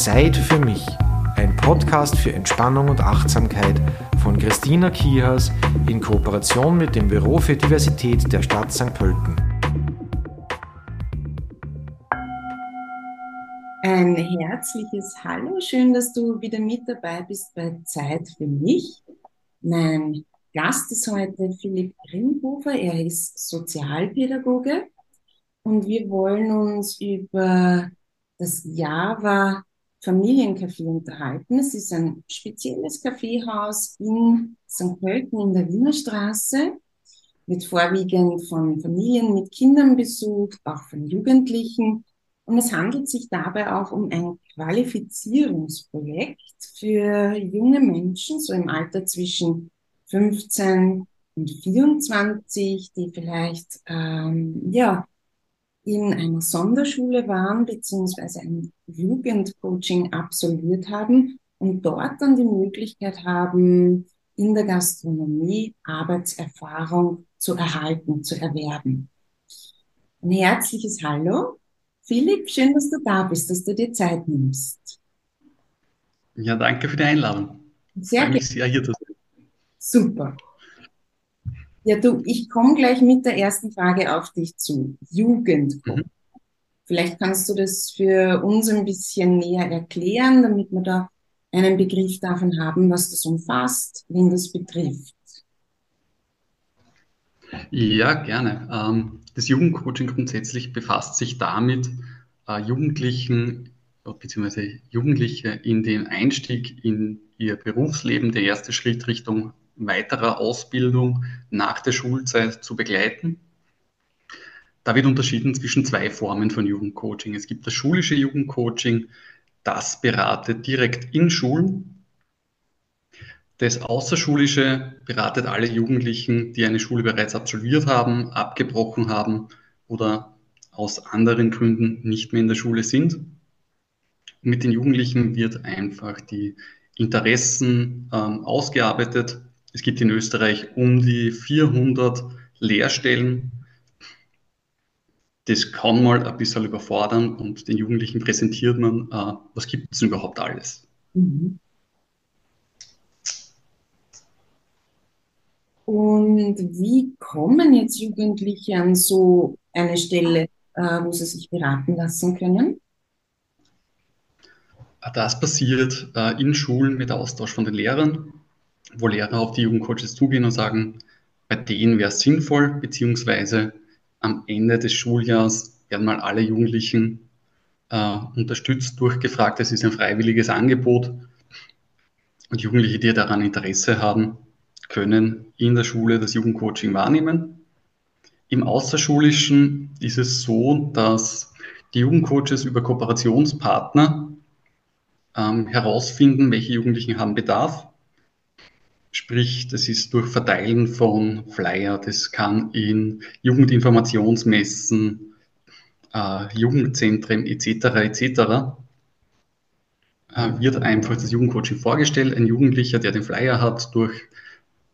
Zeit für mich. Ein Podcast für Entspannung und Achtsamkeit von Christina Kihas in Kooperation mit dem Büro für Diversität der Stadt St. Pölten. Ein herzliches Hallo, schön, dass du wieder mit dabei bist bei Zeit für mich. Mein Gast ist heute Philipp Grimhofer, er ist Sozialpädagoge und wir wollen uns über das Java Familiencafé unterhalten. Es ist ein spezielles Kaffeehaus in St. Pölten in der Wiener Straße, wird vorwiegend von Familien mit Kindern besucht, auch von Jugendlichen. Und es handelt sich dabei auch um ein Qualifizierungsprojekt für junge Menschen, so im Alter zwischen 15 und 24, die vielleicht ähm, ja in einer Sonderschule waren beziehungsweise ein Jugendcoaching absolviert haben und dort dann die Möglichkeit haben, in der Gastronomie Arbeitserfahrung zu erhalten, zu erwerben. Ein herzliches Hallo. Philipp, schön, dass du da bist, dass du dir Zeit nimmst. Ja, danke für die Einladung. Sehr gerne. sehr hier zu sein. Super. Ja, du, ich komme gleich mit der ersten Frage auf dich zu. Jugendcoach. Mhm. Vielleicht kannst du das für uns ein bisschen näher erklären, damit wir da einen Begriff davon haben, was das umfasst, wen das betrifft. Ja, gerne. Ähm, das Jugendcoaching grundsätzlich befasst sich damit, äh, Jugendlichen bzw. Jugendliche in den Einstieg in ihr Berufsleben, der erste Schritt Richtung weiterer Ausbildung nach der Schulzeit zu begleiten. Da wird unterschieden zwischen zwei Formen von Jugendcoaching. Es gibt das schulische Jugendcoaching, das beratet direkt in Schulen. Das Außerschulische beratet alle Jugendlichen, die eine Schule bereits absolviert haben, abgebrochen haben oder aus anderen Gründen nicht mehr in der Schule sind. Mit den Jugendlichen wird einfach die Interessen ähm, ausgearbeitet, es gibt in Österreich um die 400 Lehrstellen. Das kann mal ein bisschen überfordern und den Jugendlichen präsentiert man, äh, was gibt es überhaupt alles. Mhm. Und wie kommen jetzt Jugendliche an so eine Stelle, äh, wo sie sich beraten lassen können? Das passiert äh, in Schulen mit Austausch von den Lehrern wo Lehrer auf die Jugendcoaches zugehen und sagen, bei denen wäre es sinnvoll, beziehungsweise am Ende des Schuljahres werden mal alle Jugendlichen äh, unterstützt, durchgefragt. Es ist ein freiwilliges Angebot. Und Jugendliche, die daran Interesse haben, können in der Schule das Jugendcoaching wahrnehmen. Im Außerschulischen ist es so, dass die Jugendcoaches über Kooperationspartner ähm, herausfinden, welche Jugendlichen haben Bedarf Sprich, das ist durch Verteilen von Flyer, das kann in Jugendinformationsmessen, äh, Jugendzentren etc. etc. Äh, wird einfach das Jugendcoaching vorgestellt. Ein Jugendlicher, der den Flyer hat, durch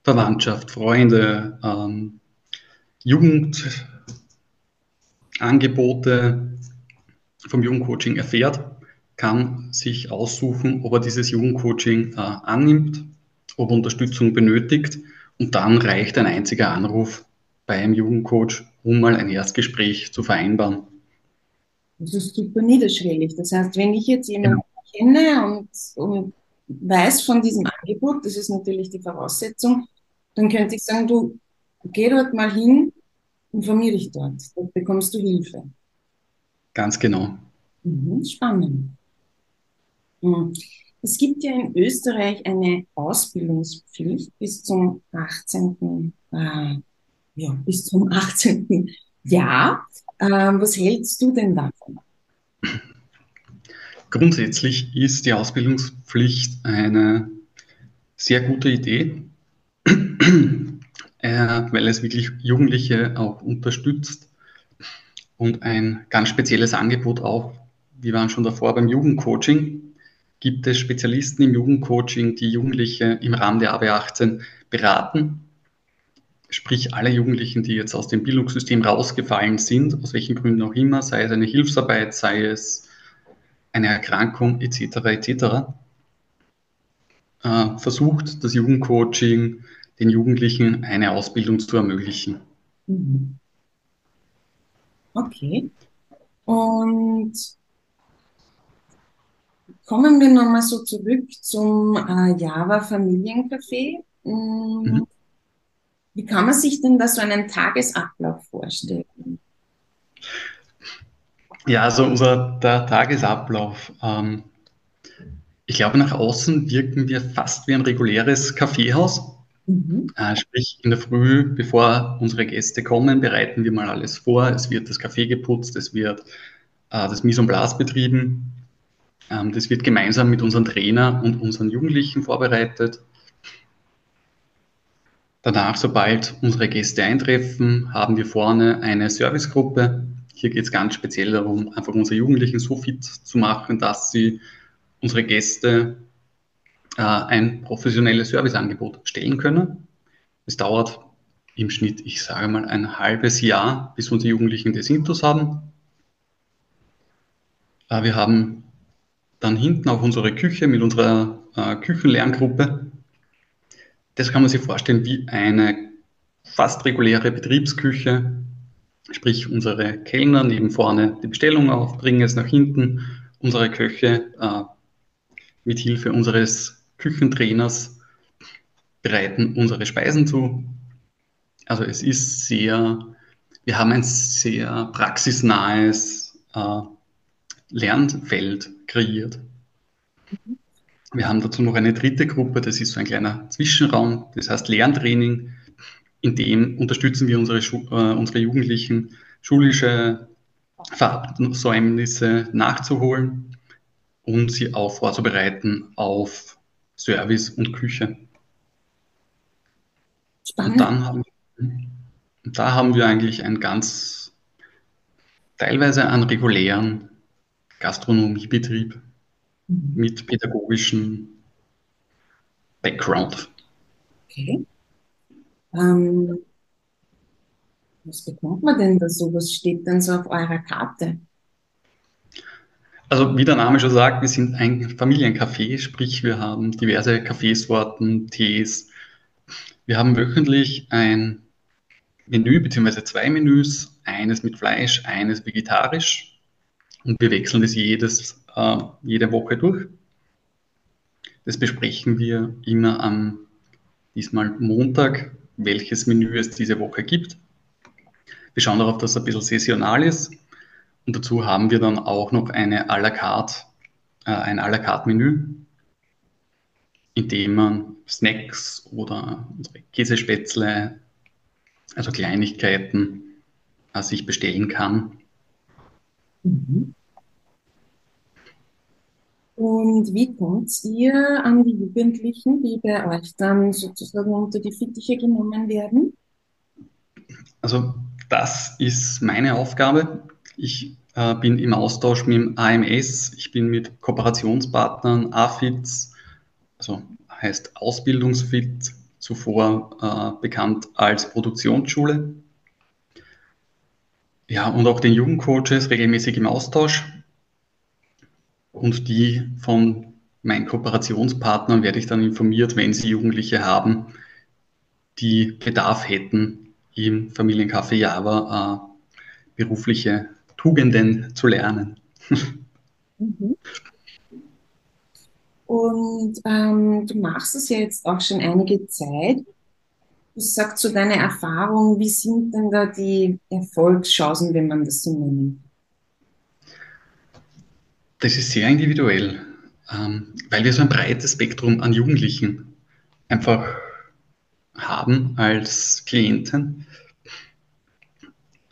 Verwandtschaft, Freunde, ähm, Jugendangebote vom Jugendcoaching erfährt, kann sich aussuchen, ob er dieses Jugendcoaching äh, annimmt ob Unterstützung benötigt. Und dann reicht ein einziger Anruf bei einem Jugendcoach, um mal ein Erstgespräch zu vereinbaren. Das ist super niederschwellig. Das heißt, wenn ich jetzt jemanden ja. kenne und, und weiß von diesem Angebot, das ist natürlich die Voraussetzung, dann könnte ich sagen, du geh dort mal hin, informiere dich dort, dort bekommst du Hilfe. Ganz genau. Mhm, spannend. Mhm. Es gibt ja in Österreich eine Ausbildungspflicht bis zum 18. Äh, ja, bis zum 18. Jahr. Äh, was hältst du denn davon? Grundsätzlich ist die Ausbildungspflicht eine sehr gute Idee, äh, weil es wirklich Jugendliche auch unterstützt und ein ganz spezielles Angebot auch. Wir waren schon davor beim Jugendcoaching gibt es Spezialisten im Jugendcoaching, die Jugendliche im Rahmen der AB 18 beraten. Sprich, alle Jugendlichen, die jetzt aus dem Bildungssystem rausgefallen sind, aus welchen Gründen auch immer, sei es eine Hilfsarbeit, sei es eine Erkrankung etc. etc. Äh, versucht das Jugendcoaching den Jugendlichen eine Ausbildung zu ermöglichen. Mhm. Okay. Und kommen wir nochmal so zurück zum äh, Java Familiencafé. Mhm. mhm. Wie kann man sich denn da so einen Tagesablauf vorstellen? Ja, also unser der Tagesablauf. Ähm, ich glaube, nach außen wirken wir fast wie ein reguläres Kaffeehaus. Mhm. Äh, sprich, in der Früh, bevor unsere Gäste kommen, bereiten wir mal alles vor. Es wird das Kaffee geputzt, es wird äh, das Mise en place betrieben. Ähm, das wird gemeinsam mit unseren Trainer und unseren Jugendlichen vorbereitet. Danach, sobald unsere Gäste eintreffen, haben wir vorne eine Servicegruppe. Hier geht es ganz speziell darum, einfach unsere Jugendlichen so fit zu machen, dass sie unsere Gäste äh, ein professionelles Serviceangebot stellen können. Es dauert im Schnitt, ich sage mal, ein halbes Jahr, bis unsere Jugendlichen das Intus haben. Äh, wir haben dann hinten auch unsere Küche mit unserer äh, Küchenlerngruppe. Das kann man sich vorstellen wie eine fast reguläre Betriebsküche, sprich unsere Kellner nehmen vorne die Bestellung auf, bringen es nach hinten, unsere Köche äh, mit Hilfe unseres Küchentrainers bereiten unsere Speisen zu. Also es ist sehr, wir haben ein sehr praxisnahes äh, Lernfeld kreiert. Wir haben dazu noch eine dritte Gruppe, das ist so ein kleiner Zwischenraum, das heißt Lerntraining. In dem unterstützen wir unsere, äh, unsere Jugendlichen, schulische Versäumnisse nachzuholen und sie auch vorzubereiten auf Service und Küche. Spannend. Und dann haben, da haben wir eigentlich ein ganz teilweise einen regulären Gastronomiebetrieb mhm. mit pädagogischem Background. Okay. Ähm, was bekommt man denn da so? Was steht denn so auf eurer Karte? Also wie der Name schon sagt, wir sind ein Familiencafé, sprich wir haben diverse Kaffeesorten, Tees. Wir haben wöchentlich ein Menü bzw. zwei Menüs, eines mit Fleisch, eines vegetarisch und wir wechseln das jedes, äh, jede Woche durch. Das besprechen wir immer am diesmal Montag, welches Menü es diese Woche gibt. Wir schauen darauf, dass es ein bisschen saisonal ist und dazu haben wir dann auch noch eine à la carte, äh, ein à la carte Menü, in dem man Snacks oder unsere Käsespätzle, also Kleinigkeiten, äh, sich bestellen kann. Mhm. Und wie kommt ihr an die Jugendlichen, die bei euch dann sozusagen unter die Fittiche genommen werden? Also das ist meine Aufgabe. Ich äh, bin im Austausch mit dem AMS, ich bin mit Kooperationspartnern, AFITS, also heißt Ausbildungsfit, zuvor äh, bekannt als Produktionsschule. Ja, und auch den Jugendcoaches regelmäßig im Austausch. Und die von meinen Kooperationspartnern werde ich dann informiert, wenn sie Jugendliche haben, die Bedarf hätten, im Familiencafé Java äh, berufliche Tugenden zu lernen. Mhm. Und ähm, du machst es ja jetzt auch schon einige Zeit. Du sagst so deine Erfahrung, wie sind denn da die Erfolgschancen, wenn man das so nennt? Das ist sehr individuell, ähm, weil wir so ein breites Spektrum an Jugendlichen einfach haben als Klienten.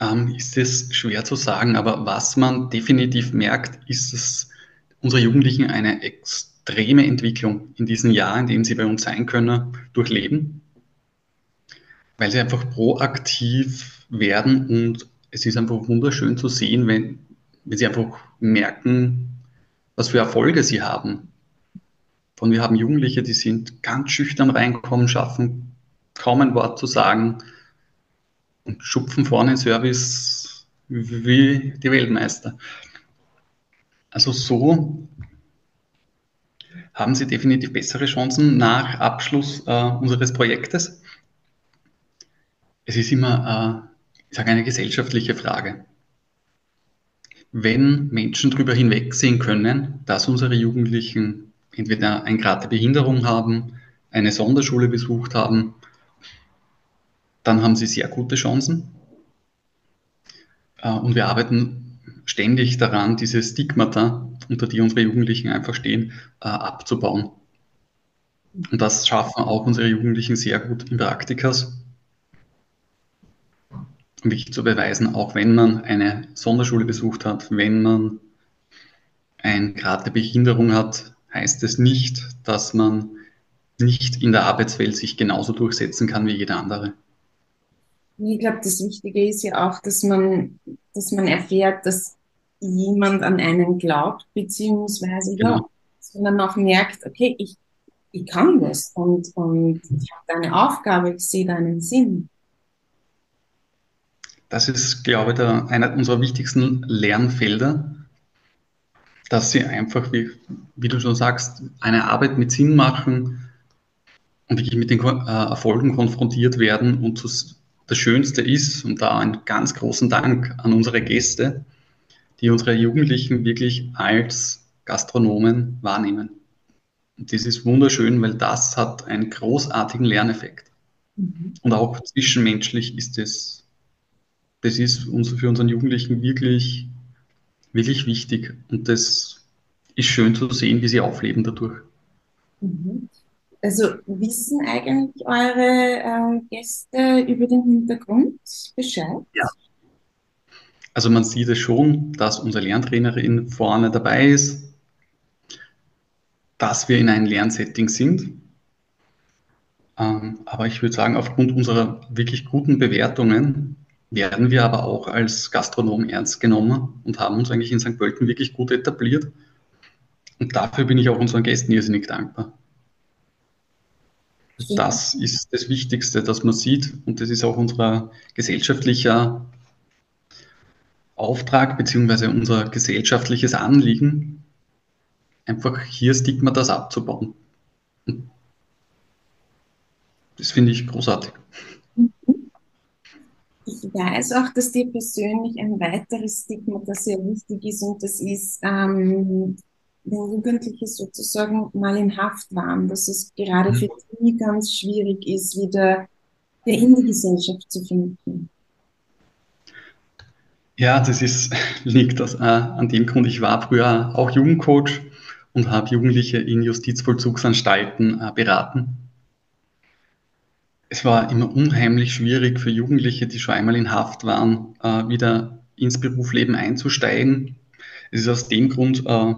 Ähm, ist es schwer zu sagen, aber was man definitiv merkt, ist, dass unsere Jugendlichen eine extreme Entwicklung in diesen Jahren, in denen sie bei uns sein können, durchleben, weil sie einfach proaktiv werden und es ist einfach wunderschön zu sehen, wenn, wenn sie einfach merken, was für Erfolge sie haben. Von wir haben Jugendliche, die sind ganz schüchtern reinkommen, schaffen kaum ein Wort zu sagen, und schupfen vorne Service wie die Weltmeister. Also so haben Sie definitiv bessere Chancen nach Abschluss äh, unseres Projektes. Es ist immer, äh, ich sage, eine gesellschaftliche Frage. Wenn Menschen darüber hinwegsehen können, dass unsere Jugendlichen entweder ein Grad der Behinderung haben, eine Sonderschule besucht haben, dann haben sie sehr gute Chancen. Äh, und wir arbeiten ständig daran, diese Stigmata, unter die unsere Jugendlichen einfach stehen, äh, abzubauen. Und das schaffen auch unsere Jugendlichen sehr gut im Praktikas. Um wichtig zu beweisen, auch wenn man eine Sonderschule besucht hat, wenn man ein Grad der Behinderung hat, heißt es nicht, dass man nicht in der Arbeitswelt sich genauso durchsetzen kann wie jeder andere. Ich glaube, das Wichtige ist ja auch, dass man, dass man erfährt, dass jemand an einen glaubt, beziehungsweise genau. ja, dass man dann auch merkt, okay, ich, ich kann das und, und ich habe eine Aufgabe, ich sehe da einen Sinn. Das ist, glaube ich, der, einer unserer wichtigsten Lernfelder, dass sie einfach, wie, wie du schon sagst, eine Arbeit mit Sinn machen und wirklich mit den äh, Erfolgen konfrontiert werden und zu, das Schönste ist, und da einen ganz großen Dank an unsere Gäste, die unsere Jugendlichen wirklich als Gastronomen wahrnehmen. Und das ist wunderschön, weil das hat einen großartigen Lerneffekt. Mhm. Und auch zwischenmenschlich ist es, das ist für unseren Jugendlichen wirklich, wirklich wichtig. Und das ist schön zu sehen, wie sie aufleben dadurch. Mhm. Also wissen eigentlich eure äh, Gäste über den Hintergrund Bescheid? Ja. Also man sieht es schon, dass unsere Lerntrainerin vorne dabei ist, dass wir in einem Lernsetting sind. Ähm, aber ich würde sagen, aufgrund unserer wirklich guten Bewertungen werden wir aber auch als Gastronom ernst genommen und haben uns eigentlich in St. Pölten wirklich gut etabliert. Und dafür bin ich auch unseren Gästen irrsinnig dankbar. Das ist das Wichtigste, dass man sieht, und das ist auch unser gesellschaftlicher Auftrag beziehungsweise unser gesellschaftliches Anliegen, einfach hier Stigma das abzubauen. Das finde ich großartig. Ich weiß auch, dass dir persönlich ein weiteres Stigma, das sehr wichtig ist, und das ist ähm, wenn Jugendliche sozusagen mal in Haft waren, dass es gerade mhm. für die ganz schwierig ist, wieder in die Gesellschaft zu finden. Ja, das ist, liegt das, äh, an dem Grund. Ich war früher auch Jugendcoach und habe Jugendliche in Justizvollzugsanstalten äh, beraten. Es war immer unheimlich schwierig für Jugendliche, die schon einmal in Haft waren, äh, wieder ins Berufsleben einzusteigen. Es ist aus dem Grund äh,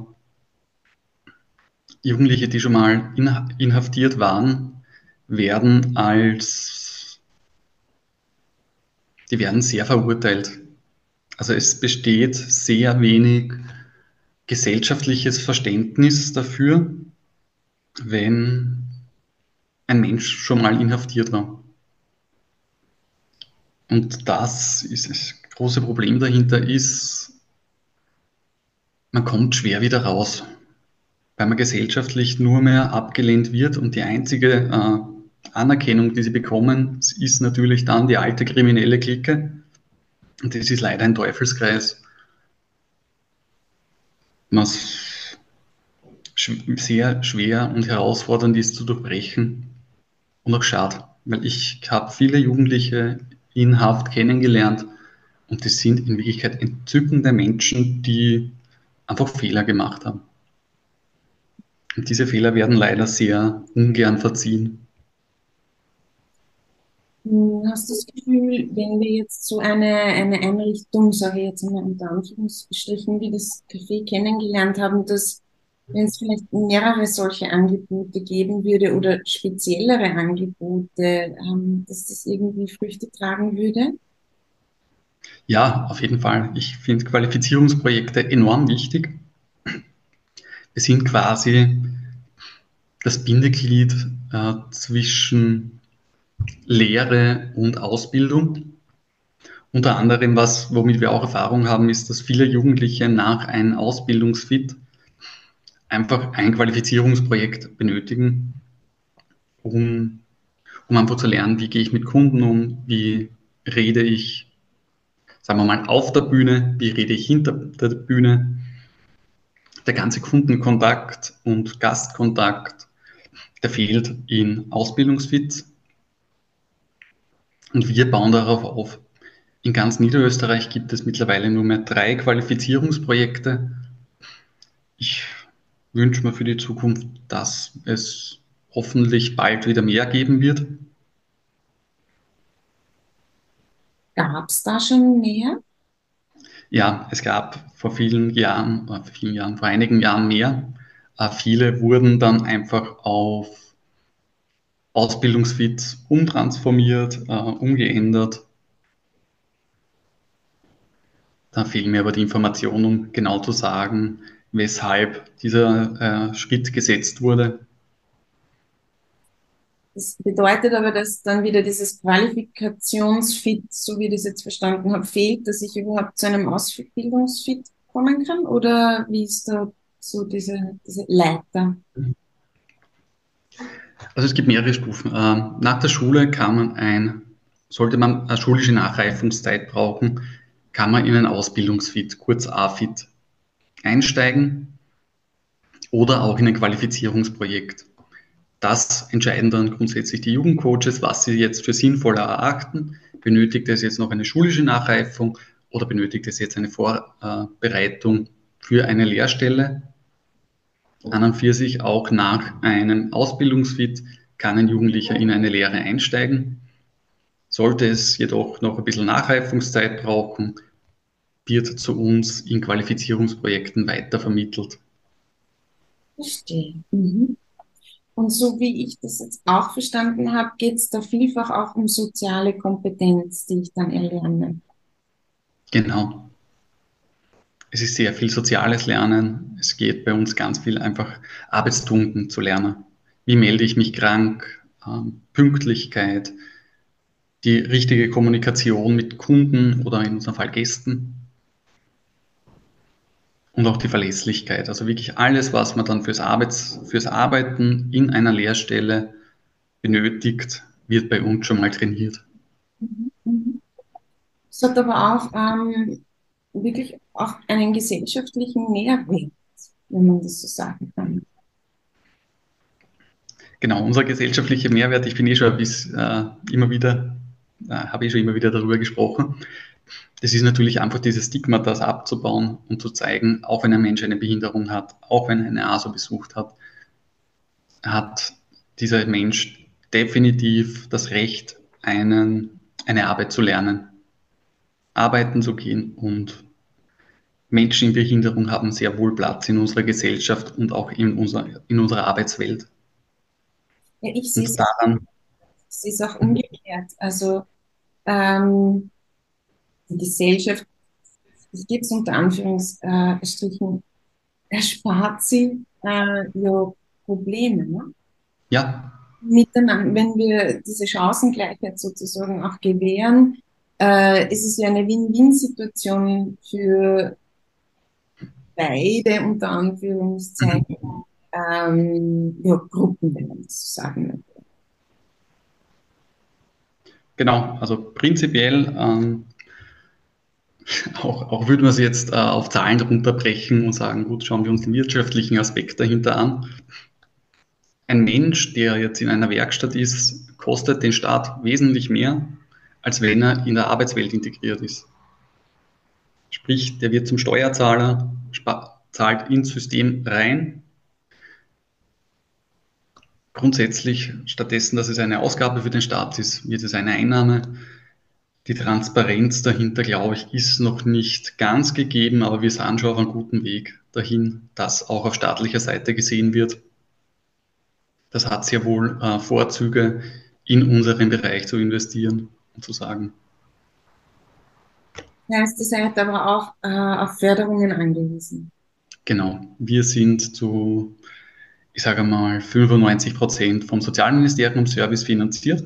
Jugendliche, die schon mal inhaftiert waren, werden als, die werden sehr verurteilt. Also es besteht sehr wenig gesellschaftliches Verständnis dafür, wenn ein Mensch schon mal inhaftiert war. Und das ist das große Problem dahinter ist, man kommt schwer wieder raus weil man gesellschaftlich nur mehr abgelehnt wird und die einzige äh, Anerkennung, die sie bekommen, ist natürlich dann die alte kriminelle Clique. Und das ist leider ein Teufelskreis, was sehr schwer und herausfordernd ist zu durchbrechen und auch schade, weil ich habe viele Jugendliche in Haft kennengelernt und das sind in Wirklichkeit entzückende Menschen, die einfach Fehler gemacht haben. Und diese Fehler werden leider sehr ungern verziehen. Hm, hast du das Gefühl, wenn wir jetzt so eine, eine Einrichtung, sage ich jetzt mal unter Anführungsstrichen, wie das Café kennengelernt haben, dass wenn es vielleicht mehrere solche Angebote geben würde oder speziellere Angebote, ähm, dass das irgendwie Früchte tragen würde? Ja, auf jeden Fall. Ich finde Qualifizierungsprojekte enorm wichtig. Wir sind quasi das Bindeglied äh, zwischen Lehre und Ausbildung. Unter anderem, was, womit wir auch Erfahrung haben, ist, dass viele Jugendliche nach einem Ausbildungsfit einfach ein Qualifizierungsprojekt benötigen, um, um einfach zu lernen, wie gehe ich mit Kunden um, wie rede ich, sagen wir mal, auf der Bühne, wie rede ich hinter der Bühne. Der ganze Kundenkontakt und Gastkontakt, der fehlt in Ausbildungsfit. Und wir bauen darauf auf. In ganz Niederösterreich gibt es mittlerweile nur mehr drei Qualifizierungsprojekte. Ich wünsche mir für die Zukunft, dass es hoffentlich bald wieder mehr geben wird. Gab es da schon mehr? Ja, es gab vor vielen Jahren, vor vielen Jahren, vor einigen Jahren mehr. Äh, viele wurden dann einfach auf Ausbildungsfit umtransformiert, äh, umgeändert. Da fehlen mir aber die Informationen, um genau zu sagen, weshalb dieser äh, Schritt gesetzt wurde. Das bedeutet aber, dass dann wieder dieses Qualifikationsfit, so wie ich das jetzt verstanden habe, fehlt, dass ich überhaupt zu einem Ausbildungsfit kommen kann? Oder wie ist da so diese, diese Leiter? Also es gibt mehrere Stufen. Ähm, nach der Schule kann man ein, sollte man eine schulische Nachreifungszeit brauchen, kann man in ein Ausbildungsfit, kurz AFIT, einsteigen oder auch in ein Qualifizierungsprojekt. Das entscheiden dann grundsätzlich die Jugendcoaches, was sie jetzt für sinnvoller erachten. Benötigt es jetzt noch eine schulische Nachreifung oder benötigt es jetzt eine Vorbereitung für eine Lehrstelle? An und für sich auch nach einem Ausbildungsfit kann ein Jugendlicher in eine Lehre einsteigen. Sollte es jedoch noch ein bisschen Nachreifungszeit brauchen, wird zu uns in Qualifizierungsprojekten weitervermittelt. Verstehe. Mhm. Und so wie ich das jetzt auch verstanden habe, geht es da vielfach auch um soziale Kompetenz, die ich dann erlerne. Genau. Es ist sehr viel soziales Lernen. Es geht bei uns ganz viel einfach Arbeitsstunden zu lernen. Wie melde ich mich krank? Ähm, Pünktlichkeit, die richtige Kommunikation mit Kunden oder in unserem Fall Gästen und auch die Verlässlichkeit. Also wirklich alles, was man dann fürs, Arbeits-, fürs Arbeiten in einer Lehrstelle benötigt, wird bei uns schon mal trainiert. Es hat aber auch ähm, wirklich auch einen gesellschaftlichen Mehrwert, wenn man das so sagen kann. Genau, unser gesellschaftlicher Mehrwert, ich bin eh schon bis, äh, immer wieder, äh, habe ich schon immer wieder darüber gesprochen, das ist natürlich einfach dieses Stigma, das abzubauen und zu zeigen, auch wenn ein Mensch eine Behinderung hat, auch wenn er eine ASO besucht hat, hat dieser Mensch definitiv das Recht, einen, eine Arbeit zu lernen, arbeiten zu gehen und Menschen in Behinderung haben sehr wohl Platz in unserer Gesellschaft und auch in, unser, in unserer Arbeitswelt. Ja, ich sehe es auch umgekehrt. Also ähm, die Gesellschaft, ich gebe es unter Anführungsstrichen, erspart sie äh, ja Probleme. Ne? Ja. Miteinander, wenn wir diese Chancengleichheit sozusagen auch gewähren, äh, ist es ja eine Win-Win-Situation für beide unter Anführungszeichen mhm. ähm, ja, Gruppen, wenn man das so sagen möchte. Genau, also prinzipiell ähm, auch, auch würde man es jetzt äh, auf Zahlen runterbrechen und sagen, gut, schauen wir uns den wirtschaftlichen Aspekt dahinter an. Ein Mensch, der jetzt in einer Werkstatt ist, kostet den Staat wesentlich mehr, als wenn er in der Arbeitswelt integriert ist. Sprich, der wird zum Steuerzahler, zahlt ins System rein. Grundsätzlich, stattdessen, dass es eine Ausgabe für den Staat ist, wird es eine Einnahme die Transparenz dahinter, glaube ich, ist noch nicht ganz gegeben, aber wir sind schon auf einem guten Weg dahin, dass auch auf staatlicher Seite gesehen wird. Das hat sehr wohl äh, Vorzüge, in unseren Bereich zu investieren und zu sagen. Ja, ist die Seite aber auch äh, auf Förderungen angewiesen. Genau. Wir sind zu, ich sage mal, 95 Prozent vom Sozialministerium Service finanziert.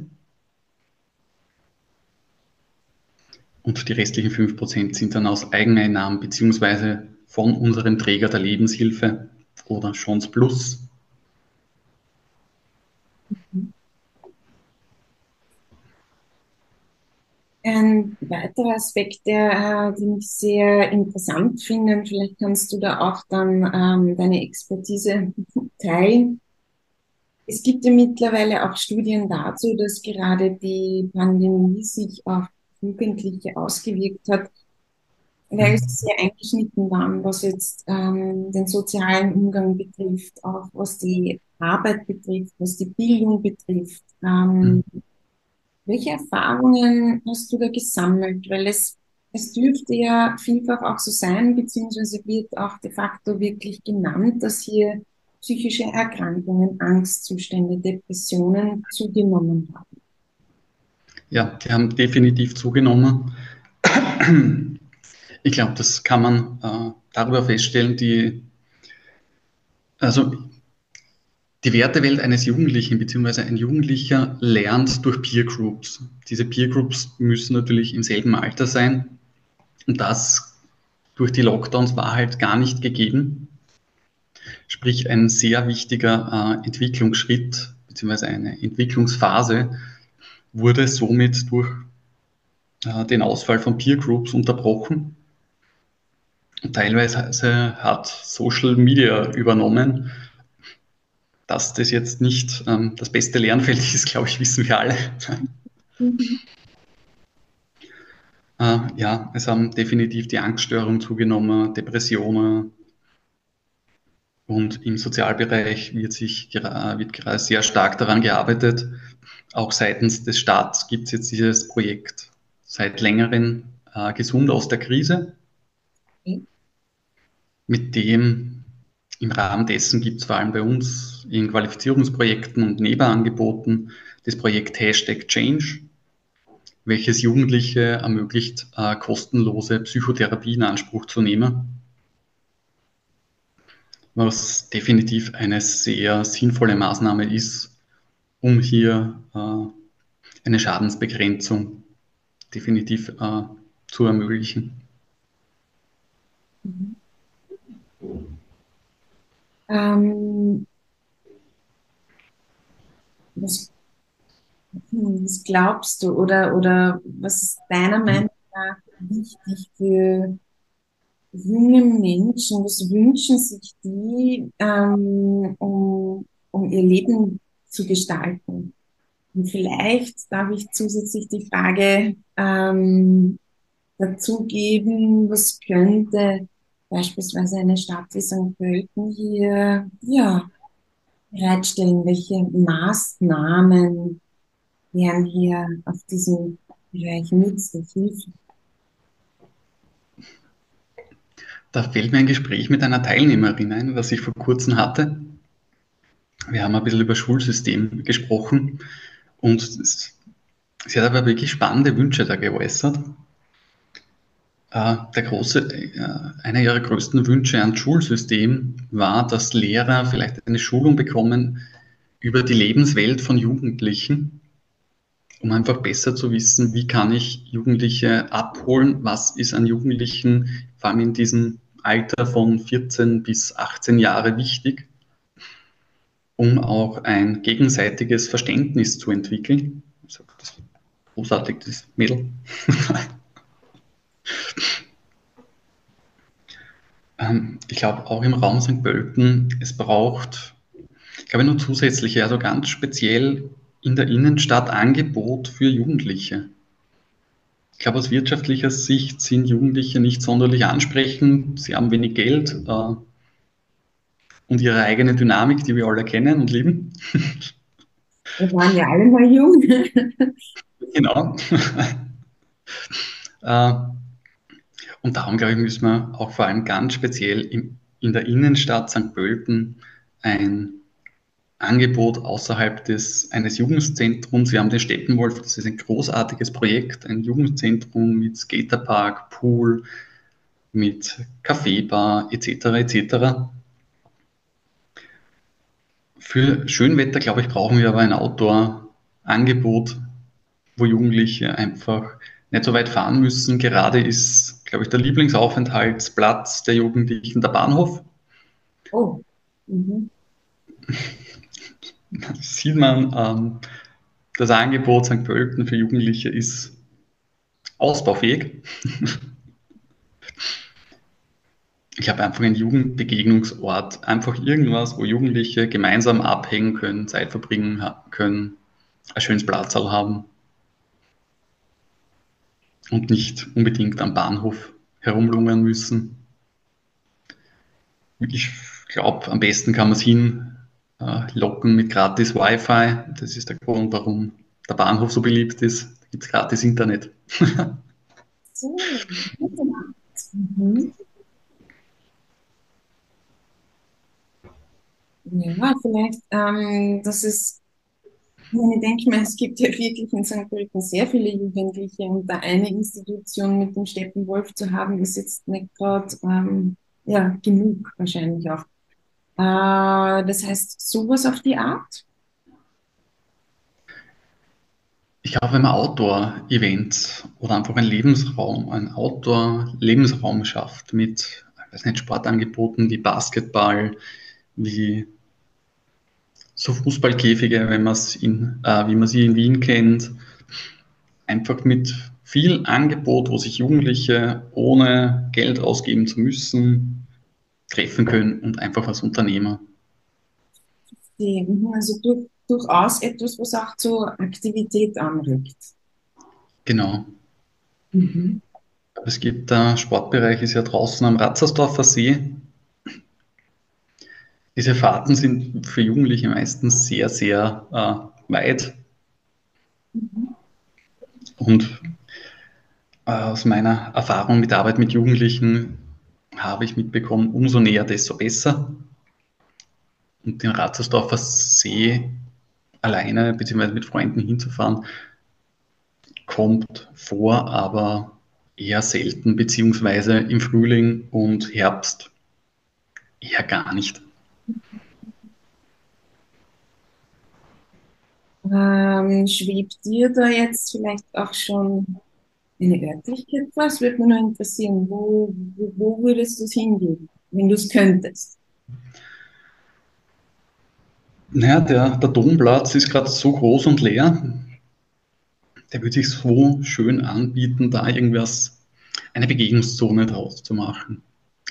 Und die restlichen 5% sind dann aus Eigeneinnahmen beziehungsweise von unserem Träger der Lebenshilfe oder Chance Plus. Ein weiterer Aspekt, der, äh, den ich sehr interessant finde, vielleicht kannst du da auch dann ähm, deine Expertise teilen. Es gibt ja mittlerweile auch Studien dazu, dass gerade die Pandemie sich auf Jugendliche ausgewirkt hat, weil sie sehr eingeschnitten waren, was jetzt ähm, den sozialen Umgang betrifft, auch was die Arbeit betrifft, was die Bildung betrifft. Ähm, mhm. Welche Erfahrungen hast du da gesammelt? Weil es, es dürfte ja vielfach auch so sein, beziehungsweise wird auch de facto wirklich genannt, dass hier psychische Erkrankungen, Angstzustände, Depressionen zugenommen haben. Ja, die haben definitiv zugenommen. Ich glaube, das kann man äh, darüber feststellen, die, also die Wertewelt eines Jugendlichen bzw. ein Jugendlicher lernt durch Peer Groups. Diese Peer Groups müssen natürlich im selben Alter sein und das durch die Lockdowns war halt gar nicht gegeben. Sprich, ein sehr wichtiger äh, Entwicklungsschritt bzw. eine Entwicklungsphase wurde somit durch äh, den Ausfall von Peer Groups unterbrochen. Teilweise hat Social Media übernommen. Dass das jetzt nicht ähm, das beste Lernfeld ist, glaube ich, wissen wir alle. Mhm. Äh, ja, es haben definitiv die Angststörungen zugenommen, Depressionen. Und im Sozialbereich wird, sich, wird gerade sehr stark daran gearbeitet. Auch seitens des Staates gibt es jetzt dieses Projekt seit längerem äh, Gesund aus der Krise mit dem im Rahmen dessen gibt es vor allem bei uns in Qualifizierungsprojekten und Nebenangeboten das Projekt Hashtag Change, welches Jugendliche ermöglicht, äh, kostenlose Psychotherapie in Anspruch zu nehmen. Was definitiv eine sehr sinnvolle Maßnahme ist, um hier äh, eine Schadensbegrenzung definitiv äh, zu ermöglichen. Mhm. Ähm, was, was, glaubst du oder, oder was ist deiner Meinung nach wichtig für junge Menschen? Was wünschen sich die, ähm, um, um ihr Leben zu gestalten? Und vielleicht darf ich zusätzlich die Frage ähm, dazu geben, was könnte beispielsweise eine Stadt wie St. Pölten hier ja, bereitstellen? Welche Maßnahmen wären hier auf diesem Bereich nützlich, hilfreich? Da fällt mir ein Gespräch mit einer Teilnehmerin ein, was ich vor kurzem hatte. Wir haben ein bisschen über Schulsystem gesprochen und sie hat aber wirklich spannende Wünsche da geäußert. Äh, der große, äh, einer ihrer größten Wünsche ans Schulsystem war, dass Lehrer vielleicht eine Schulung bekommen über die Lebenswelt von Jugendlichen, um einfach besser zu wissen, wie kann ich Jugendliche abholen, was ist an Jugendlichen, vor allem in diesem Alter von 14 bis 18 Jahre wichtig, um auch ein gegenseitiges Verständnis zu entwickeln. Ich sage, das großartig, das Mädel. Ähm, ich glaube, auch im Raum St. Pölten, es braucht, ich glaube, nur zusätzliche, also ganz speziell in der Innenstadt Angebot für Jugendliche. Ich glaube, aus wirtschaftlicher Sicht sind Jugendliche nicht sonderlich ansprechend. Sie haben wenig Geld äh, und ihre eigene Dynamik, die wir alle kennen und lieben. Wir waren ja alle mal jung. genau. äh, und darum, glaube ich, müssen wir auch vor allem ganz speziell in der Innenstadt St. Pölten ein Angebot außerhalb des, eines Jugendzentrums. Wir haben den Steppenwolf, das ist ein großartiges Projekt, ein Jugendzentrum mit Skaterpark, Pool, mit Kaffeebar etc. etc. Für Schönwetter, glaube ich, brauchen wir aber ein Outdoor-Angebot, wo Jugendliche einfach nicht so weit fahren müssen. Gerade ist, glaube ich, der Lieblingsaufenthaltsplatz der Jugendlichen der Bahnhof. Oh. Mhm. sieht man, ähm, das Angebot St. Pölten für Jugendliche ist ausbaufähig. ich habe einfach einen Jugendbegegnungsort, einfach irgendwas, wo Jugendliche gemeinsam abhängen können, Zeit verbringen können, ein schönes Platzal haben und nicht unbedingt am Bahnhof herumlungern müssen. Ich glaube, am besten kann man es hin äh, mit gratis Wi-Fi. Das ist der Grund, warum der Bahnhof so beliebt ist. Da gibt es gratis Internet. so, mhm. Ja, vielleicht, ähm, das ist, ich denke mal, es gibt ja wirklich in St. Pölten sehr viele Jugendliche und da eine Institution mit dem Steppenwolf zu haben, ist jetzt nicht gerade ähm, ja, genug wahrscheinlich auch. Äh, das heißt, sowas auf die Art? Ich glaube, wenn man Outdoor-Events oder einfach einen Lebensraum, einen Outdoor-Lebensraum schafft mit, ich weiß nicht, Sportangeboten wie Basketball, wie so Fußballkäfige, wenn man es in, äh, wie man sie in Wien kennt, einfach mit viel Angebot, wo sich Jugendliche ohne Geld ausgeben zu müssen, treffen können und einfach als Unternehmer. Also durch, durchaus etwas, was auch zur Aktivität anregt. Genau. Mhm. Es gibt der Sportbereich, ist ja draußen am Ratzersdorfer See. Diese Fahrten sind für Jugendliche meistens sehr, sehr äh, weit. Und äh, aus meiner Erfahrung mit Arbeit mit Jugendlichen habe ich mitbekommen, umso näher, desto besser. Und den Ratzersdorfer See alleine bzw. mit Freunden hinzufahren, kommt vor, aber eher selten, beziehungsweise im Frühling und Herbst eher gar nicht. Ähm, schwebt dir da jetzt vielleicht auch schon eine Örtlichkeit vor? Es würde mich nur interessieren, wo, wo, wo würdest du es hingehen, wenn du es könntest? Naja, der, der Domplatz ist gerade so groß und leer. Der würde sich so schön anbieten, da irgendwas, eine Begegnungszone draus zu machen.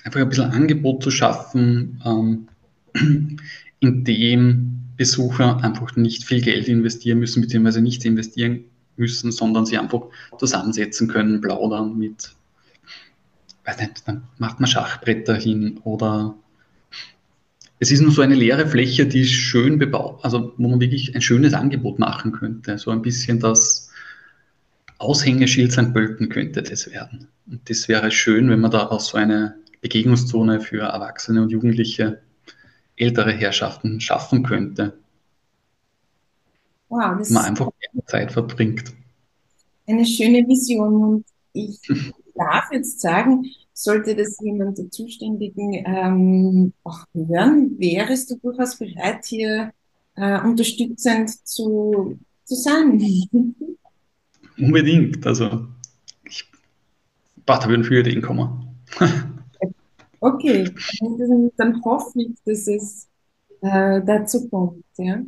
Einfach ein bisschen Angebot zu schaffen, ähm, in dem Besucher einfach nicht viel Geld investieren müssen, beziehungsweise nicht investieren müssen, sondern sie einfach zusammensetzen können, plaudern mit, weiß nicht, dann macht man Schachbretter hin oder es ist nur so eine leere Fläche, die schön bebaut, also wo man wirklich ein schönes Angebot machen könnte. So ein bisschen das Aushängeschild St. Pölten könnte das werden. Und das wäre schön, wenn man daraus so eine Begegnungszone für Erwachsene und Jugendliche, ältere Herrschaften schaffen könnte. Wow, das man einfach Zeit verbringt. Eine schöne Vision und ich darf jetzt sagen, sollte das jemand der Zuständigen ähm, auch hören, wärst du durchaus bereit, hier äh, unterstützend zu, zu sein? Unbedingt. Also, ich, da würden viele Ideen kommen. okay, dann, hoffe ich, dass es äh, dazu kommt. Ja?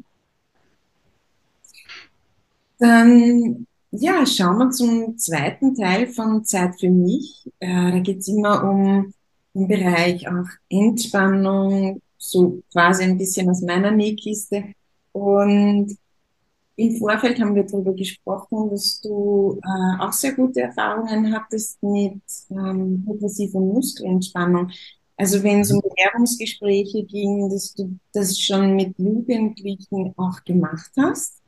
Dann ja, schauen wir zum zweiten Teil von Zeit für mich. Äh, da geht es immer um den Bereich auch Entspannung, so quasi ein bisschen aus meiner Nähkiste. Und im Vorfeld haben wir darüber gesprochen, dass du äh, auch sehr gute Erfahrungen hattest mit ähm, progressiver Muskelentspannung. Also wenn es um Bewerbungsgespräche ging, dass du das schon mit Jugendlichen auch gemacht hast.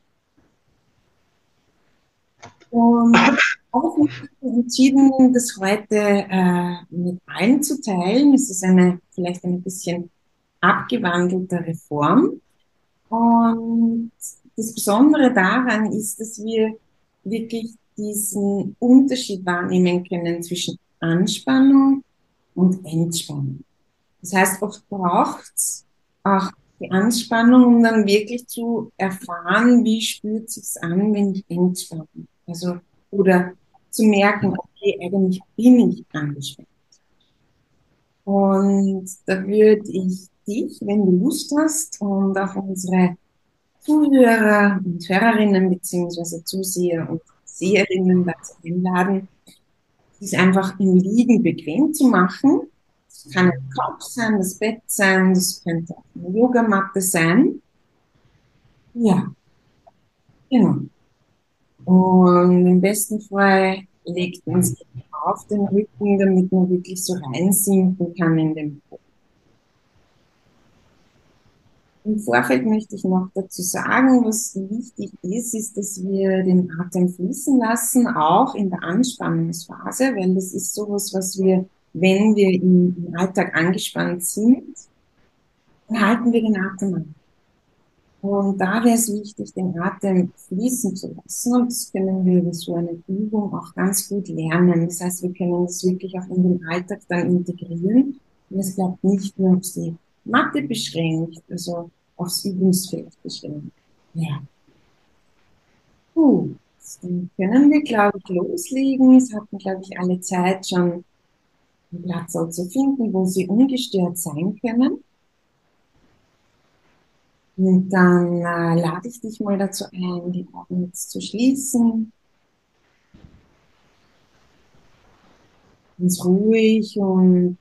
Und auch entschieden, das heute äh, mit allen zu teilen. Es ist eine vielleicht ein bisschen abgewandelte Reform. Und das Besondere daran ist, dass wir wirklich diesen Unterschied wahrnehmen können zwischen Anspannung und Entspannung. Das heißt, oft braucht es auch die Anspannung, um dann wirklich zu erfahren, wie spürt sich's an, wenn ich entspanne. Also, oder zu merken, okay, eigentlich bin ich angespannt. Und da würde ich dich, wenn du Lust hast, und auch unsere Zuhörer und Hörerinnen beziehungsweise Zuseher und Seherinnen dazu einladen, sich einfach im Liegen bequem zu machen. Das kann ein Kopf sein, das Bett sein, das könnte auch eine Yogamatte sein. Ja, genau. Und im besten Fall legt man sich auf den Rücken, damit man wirklich so reinsinken kann in den Boden. Im Vorfeld möchte ich noch dazu sagen, was wichtig ist, ist, dass wir den Atem fließen lassen, auch in der Anspannungsphase, weil das ist sowas, was wir, wenn wir im, Alltag angespannt sind, halten wir den Atem an. Und da wäre es wichtig, den Atem fließen zu lassen. Und das können wir über so eine Übung auch ganz gut lernen. Das heißt, wir können das wirklich auch in den Alltag dann integrieren. Und es bleibt nicht nur auf die Mathe beschränkt, also aufs Übungsfeld beschränkt. Ja. Gut, dann können wir, glaube ich, loslegen. Es hatten, glaube ich, alle Zeit schon einen Platz zu finden, wo sie ungestört sein können. Und dann äh, lade ich dich mal dazu ein, die Augen jetzt zu schließen. Ganz ruhig und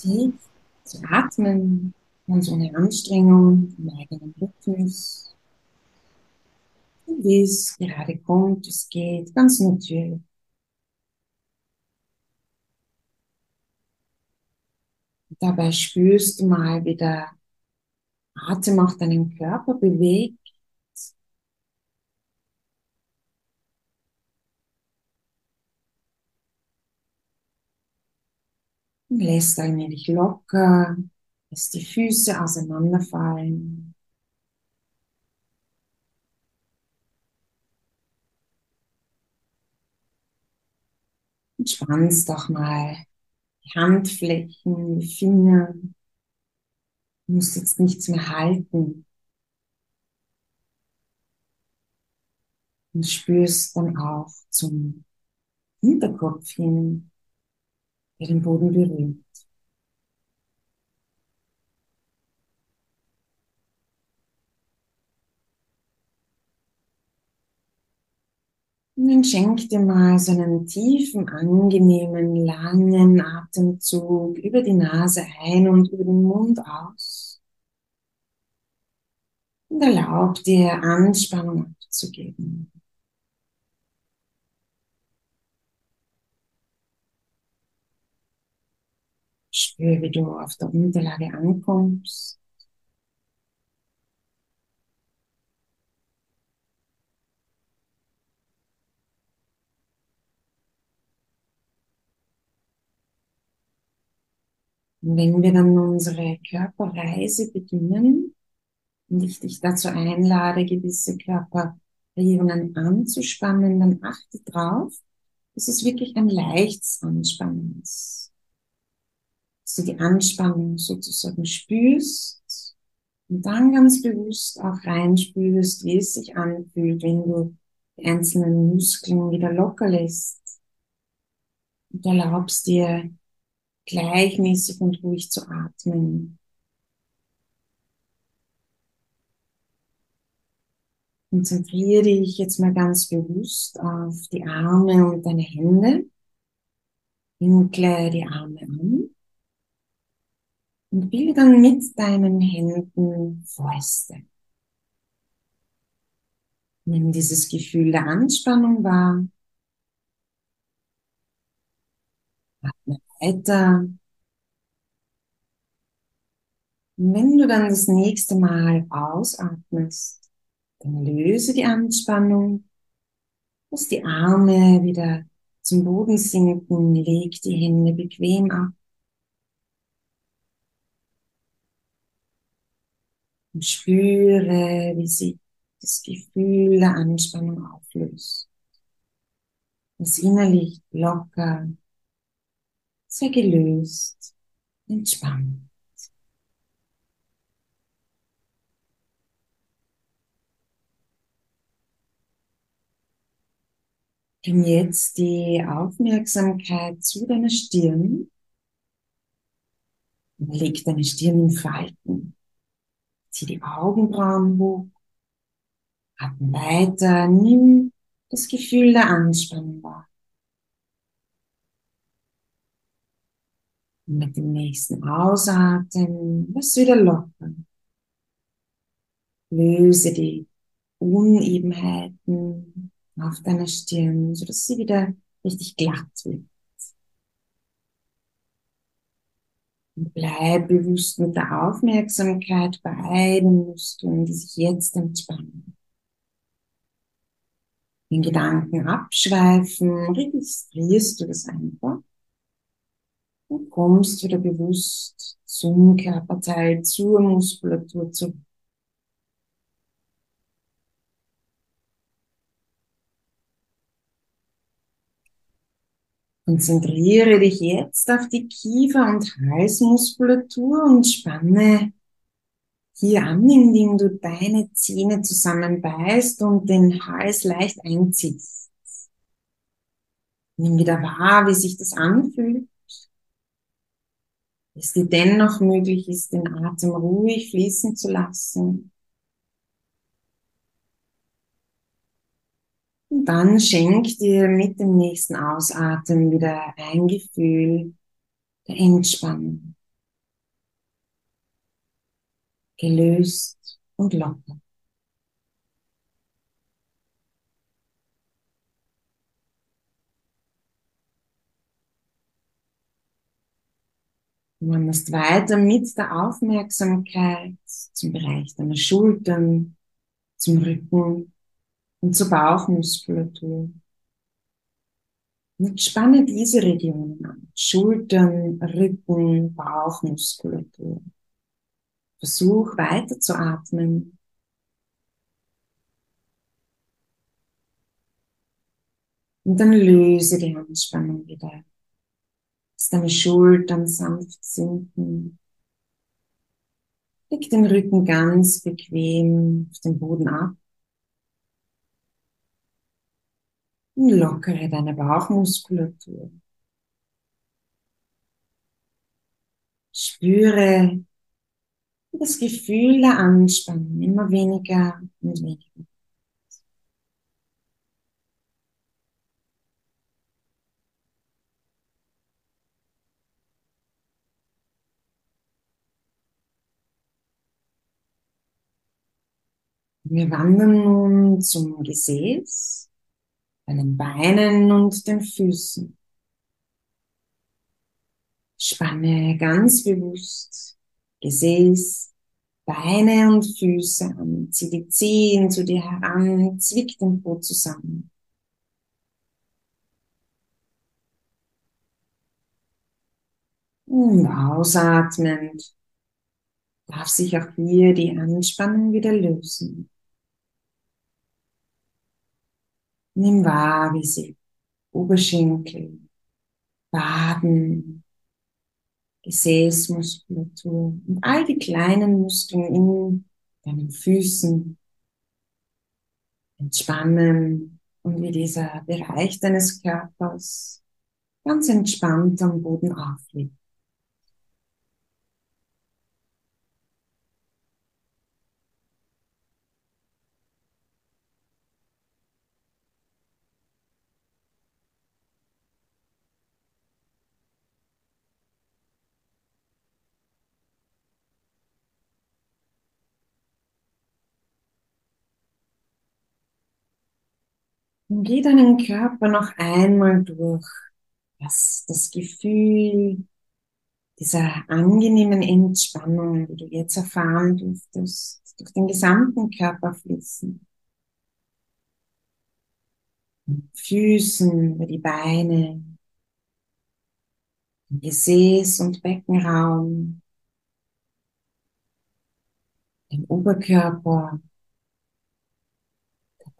tief zu atmen und so eine Anstrengung im eigenen Rhythmus. Wie es gerade kommt, es geht, ganz natürlich. dabei spürst du mal, wie der Atem auch deinen Körper bewegt. Und lässt allmählich locker, lässt die Füße auseinanderfallen. Und spannst auch mal die Handflächen, die Finger. Du musst jetzt nichts mehr halten. Und spürst dann auch zum Hinterkopf hin, der den Boden berührt. Und dann schenk dir mal so einen tiefen, angenehmen, langen Atemzug über die Nase ein und über den Mund aus. Und erlaub dir Anspannung abzugeben. Spür, wie du auf der Unterlage ankommst. Und wenn wir dann unsere Körperreise beginnen und ich dich dazu einlade, gewisse Körperregionen anzuspannen, dann achte drauf, dass es wirklich ein leichtes Anspannen ist du die Anspannung sozusagen spürst und dann ganz bewusst auch reinspürst, wie es sich anfühlt, wenn du die einzelnen Muskeln wieder locker lässt und erlaubst dir gleichmäßig und ruhig zu atmen. Konzentriere dich jetzt mal ganz bewusst auf die Arme und deine Hände. Winkle die Arme an. Und bilde dann mit deinen Händen Fäuste. Nimm dieses Gefühl der Anspannung wahr. Atme weiter. Und wenn du dann das nächste Mal ausatmest, dann löse die Anspannung, lass die Arme wieder zum Boden sinken, leg die Hände bequem ab. Und spüre, wie sich das Gefühl der Anspannung auflöst. Das innerlich locker, sehr gelöst, entspannt. Bring jetzt die Aufmerksamkeit zu deiner Stirn. Leg deine Stirn in Falten. Zieh die Augenbrauen hoch. Atme weiter. Nimm das Gefühl der Anspannung wahr. Und mit dem nächsten Ausatmen lass wieder lockern. Löse die Unebenheiten auf deiner Stirn, sodass sie wieder richtig glatt wird. Und bleib bewusst mit der Aufmerksamkeit bei beiden Muskeln, die sich jetzt entspannen. Den Gedanken abschweifen, registrierst du das einfach und kommst wieder bewusst zum Körperteil, zur Muskulatur zurück. Konzentriere dich jetzt auf die Kiefer- und Halsmuskulatur und spanne hier an, indem du deine Zähne zusammenbeißt und den Hals leicht einziehst. Nimm wieder wahr, wie sich das anfühlt. Es dir dennoch möglich ist, den Atem ruhig fließen zu lassen. Und dann schenk dir mit dem nächsten Ausatmen wieder ein Gefühl der Entspannung. Gelöst und locker. Du wanderst weiter mit der Aufmerksamkeit zum Bereich deiner Schultern, zum Rücken, und zur Bauchmuskulatur. Und spanne diese Regionen an. Schultern, Rücken, Bauchmuskulatur. Versuch weiter zu atmen. Und dann löse die Anspannung wieder. Lass deine Schultern sanft sinken. Leg den Rücken ganz bequem auf den Boden ab. und lockere deine Bauchmuskulatur. Spüre das Gefühl der Anspannung immer weniger und weniger. Wir wandern nun zum Gesäß deinen Beinen und den Füßen. Spanne ganz bewusst Gesäß, Beine und Füße an. Zieh die Zehen zu dir heran, zwick den Po zusammen. Und ausatmend darf sich auch hier die Anspannung wieder lösen. Nimm wahr, wie sie Oberschenkel, Waden, Gesäßmuskulatur und all die kleinen Muskeln in deinen Füßen entspannen und wie dieser Bereich deines Körpers ganz entspannt am Boden aufliegt. Geh deinen Körper noch einmal durch. Lass das Gefühl dieser angenehmen Entspannung, die du jetzt erfahren dürftest, durch den gesamten Körper fließen. Füßen, über die Beine, Gesäß- und Beckenraum, den Oberkörper,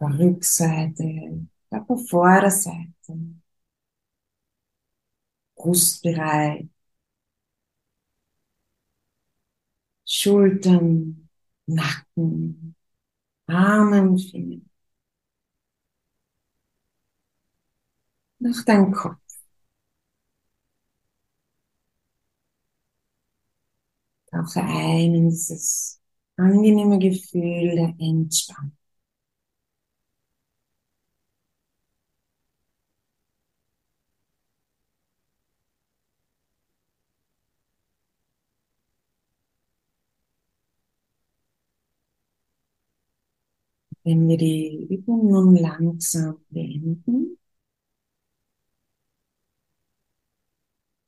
Rückseite, Körpervorderseite, Brustbereich, Schultern, Nacken, Arme und Finger. Nach deinem Kopf. Tauche ein in dieses angenehme Gefühl der Entspannung. Wenn wir die Übung nun langsam beenden,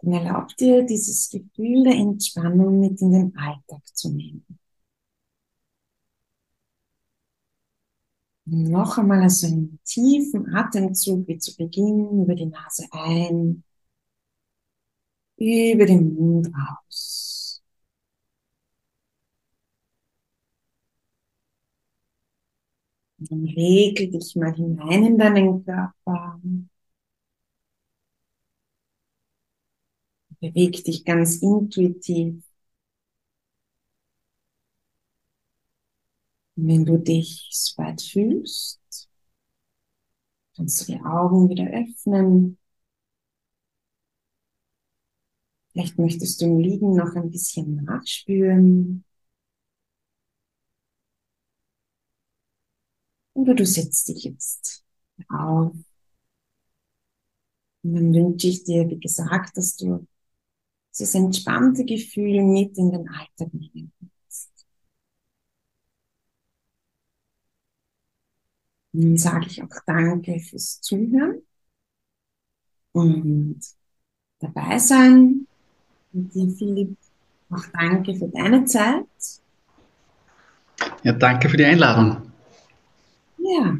dann erlaubt dir dieses Gefühl der Entspannung mit in den Alltag zu nehmen. Noch einmal so einen tiefen Atemzug wie zu Beginn über die Nase ein, über den Mund aus. Dann regel dich mal hinein in deinen Körper. Beweg dich ganz intuitiv. Und wenn du dich soweit fühlst, kannst du die Augen wieder öffnen. Vielleicht möchtest du im Liegen noch ein bisschen nachspüren. Oder du setzt dich jetzt auf. Und dann wünsche ich dir, wie gesagt, dass du dieses entspannte Gefühl mit in den Alltag nehmen kannst. Und dann sage ich auch Danke fürs Zuhören und dabei sein. Und dir, Philipp, auch Danke für deine Zeit. Ja, danke für die Einladung. Ja.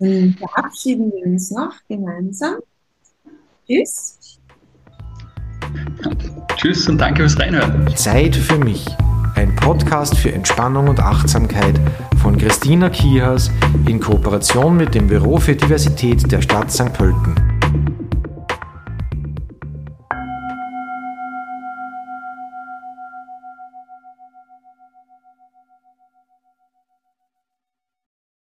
Dann verabschieden wir uns noch gemeinsam. Tschüss. Tschüss und danke fürs Reinhören. Zeit für mich. Ein Podcast für Entspannung und Achtsamkeit von Christina Kiehas in Kooperation mit dem Büro für Diversität der Stadt St. Pölten.